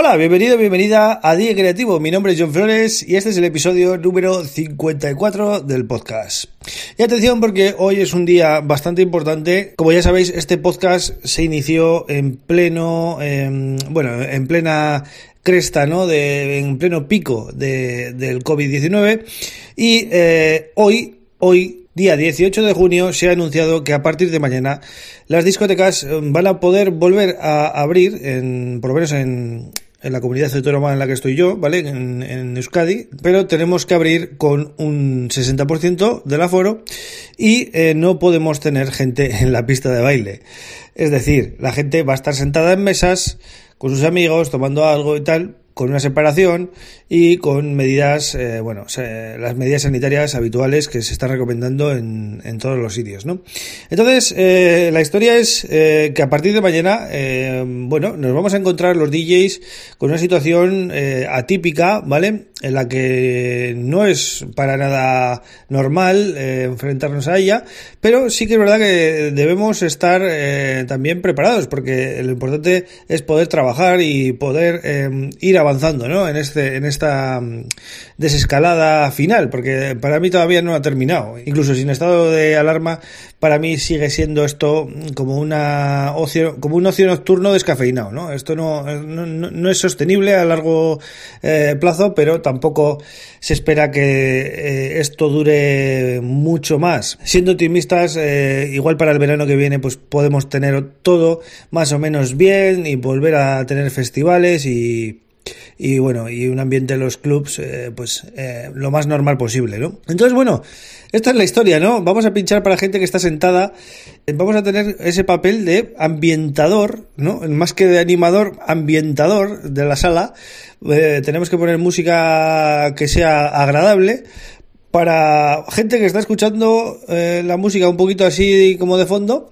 Hola, bienvenido, bienvenida a DJ Creativo. Mi nombre es John Flores y este es el episodio número 54 del podcast. Y atención porque hoy es un día bastante importante. Como ya sabéis, este podcast se inició en pleno, em, bueno, en plena cresta, ¿no? En pleno pico de, del COVID-19 y eh, hoy, hoy día 18 de junio se ha anunciado que a partir de mañana las discotecas van a poder volver a abrir, en, por lo menos en, en la comunidad autónoma en la que estoy yo, ¿vale? En, Euskadi, pero tenemos que abrir con un 60% del aforo y eh, no podemos tener gente en la pista de baile. Es decir, la gente va a estar sentada en mesas con sus amigos tomando algo y tal, con una separación y con medidas, eh, bueno, las medidas sanitarias habituales que se están recomendando en, en todos los sitios, ¿no? Entonces, eh, la historia es eh, que a partir de mañana, bueno, nos vamos a encontrar los DJs con una situación atípica, ¿vale? En la que no es para nada normal enfrentarnos a ella, pero sí que es verdad que debemos estar también preparados, porque lo importante es poder trabajar y poder ir avanzando, ¿no? En este, en esta mm, desescalada final, porque para mí todavía no ha terminado. Incluso sin estado de alarma, para mí sigue siendo esto como una ocio, como un ocio nocturno descafeinado, ¿no? Esto no, no, no es sostenible a largo eh, plazo, pero tampoco se espera que eh, esto dure mucho más. Siendo optimistas, eh, igual para el verano que viene, pues podemos tener todo más o menos bien y volver a tener festivales y y bueno, y un ambiente de los clubs, eh, pues eh, lo más normal posible, ¿no? Entonces, bueno, esta es la historia, ¿no? Vamos a pinchar para gente que está sentada, eh, vamos a tener ese papel de ambientador, ¿no? Más que de animador, ambientador de la sala. Eh, tenemos que poner música que sea agradable para gente que está escuchando eh, la música un poquito así como de fondo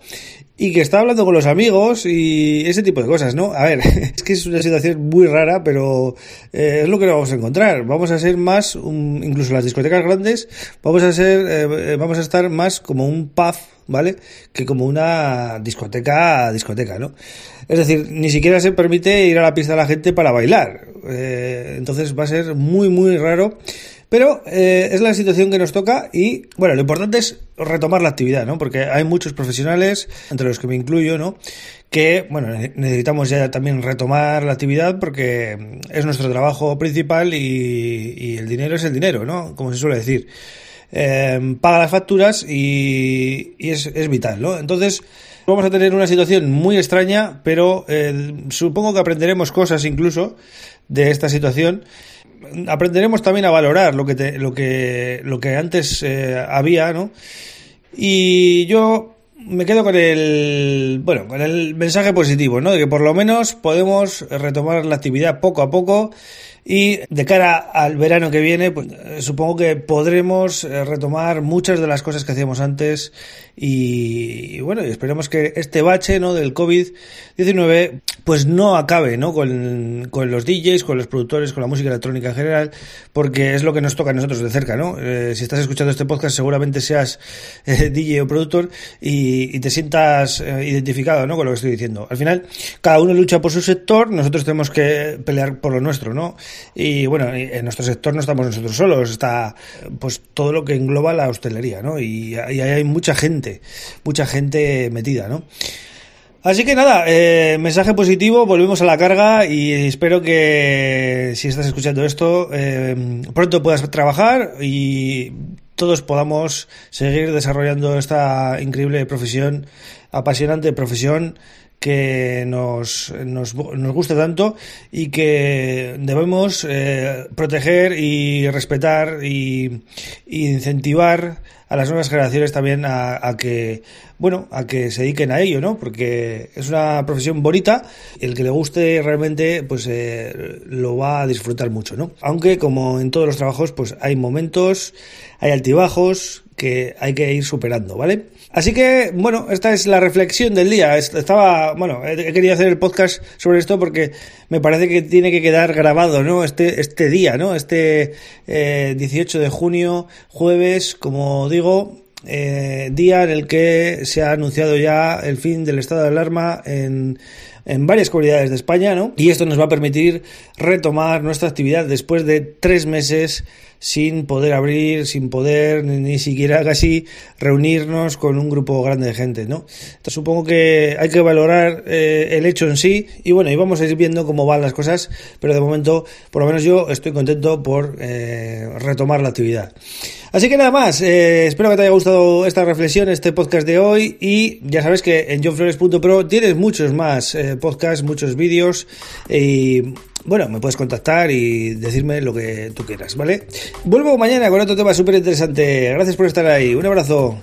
y que está hablando con los amigos y ese tipo de cosas, ¿no? A ver, es que es una situación muy rara, pero eh, es lo que vamos a encontrar. Vamos a ser más, un, incluso las discotecas grandes, vamos a ser, eh, vamos a estar más como un pub, ¿vale? Que como una discoteca, discoteca, ¿no? Es decir, ni siquiera se permite ir a la pista de la gente para bailar. Eh, entonces va a ser muy, muy raro. Pero eh, es la situación que nos toca y, bueno, lo importante es retomar la actividad, ¿no? Porque hay muchos profesionales, entre los que me incluyo, ¿no? Que, bueno, necesitamos ya también retomar la actividad porque es nuestro trabajo principal y, el dinero es el dinero, ¿no? Como se suele decir. Eh, paga las facturas y, y es, es, vital, ¿no? Entonces, vamos a tener una situación muy extraña, pero eh, supongo que aprenderemos cosas incluso de esta situación aprenderemos también a valorar lo que te, lo que lo que antes eh, había, ¿no? Y yo me quedo con el bueno, con el mensaje positivo, ¿no? De que por lo menos podemos retomar la actividad poco a poco y de cara al verano que viene, pues supongo que podremos retomar muchas de las cosas que hacíamos antes y, y bueno, esperemos que este bache, ¿no? del COVID-19 pues no acabe, ¿no? Con, con, los DJs, con los productores, con la música electrónica en general, porque es lo que nos toca a nosotros de cerca, ¿no? Eh, si estás escuchando este podcast, seguramente seas eh, DJ o productor y, te sientas eh, identificado, ¿no? Con lo que estoy diciendo. Al final, cada uno lucha por su sector, nosotros tenemos que pelear por lo nuestro, ¿no? Y bueno, en nuestro sector no estamos nosotros solos, está pues todo lo que engloba la hostelería, ¿no? Y, y hay mucha gente, mucha gente metida, ¿no? Así que nada, eh, mensaje positivo, volvemos a la carga y espero que si estás escuchando esto, eh, pronto puedas trabajar y todos podamos seguir desarrollando esta increíble profesión, apasionante profesión que nos, nos, nos gusta tanto y que debemos eh, proteger y respetar y, y incentivar a las nuevas generaciones también a, que, bueno, a que se dediquen a ello, ¿no? Porque es una profesión bonita, el que le guste realmente, pues eh, lo va a disfrutar mucho, ¿no? Aunque como en todos los trabajos, pues hay momentos, hay altibajos que hay que ir superando, ¿vale? Así que, bueno, esta es la reflexión del día. Estaba, bueno, he querido hacer el podcast sobre esto porque me parece que tiene que quedar grabado, ¿no? Este, este día, ¿no? Este 18 eh, de junio, jueves, como digo, eh, día en el que se ha anunciado ya el fin del estado de alarma en, en varias comunidades de España, ¿no? Y esto nos va a permitir retomar nuestra actividad después de tres meses sin poder abrir, sin poder ni, siquiera casi reunirnos con un grupo grande de gente, ¿no? Supongo que hay que valorar eh, el hecho en sí y bueno, y vamos a ir viendo cómo van las cosas, pero de momento, por lo menos yo estoy contento por eh, retomar la actividad. Así que nada más, eh, espero que te haya gustado esta reflexión, este podcast de hoy y ya sabes que en johnflores.pro tienes muchos más podcasts, muchos vídeos y bueno, me puedes contactar y decirme lo que tú quieras, ¿vale? Vuelvo mañana con otro tema súper interesante. Gracias por estar ahí. Un abrazo.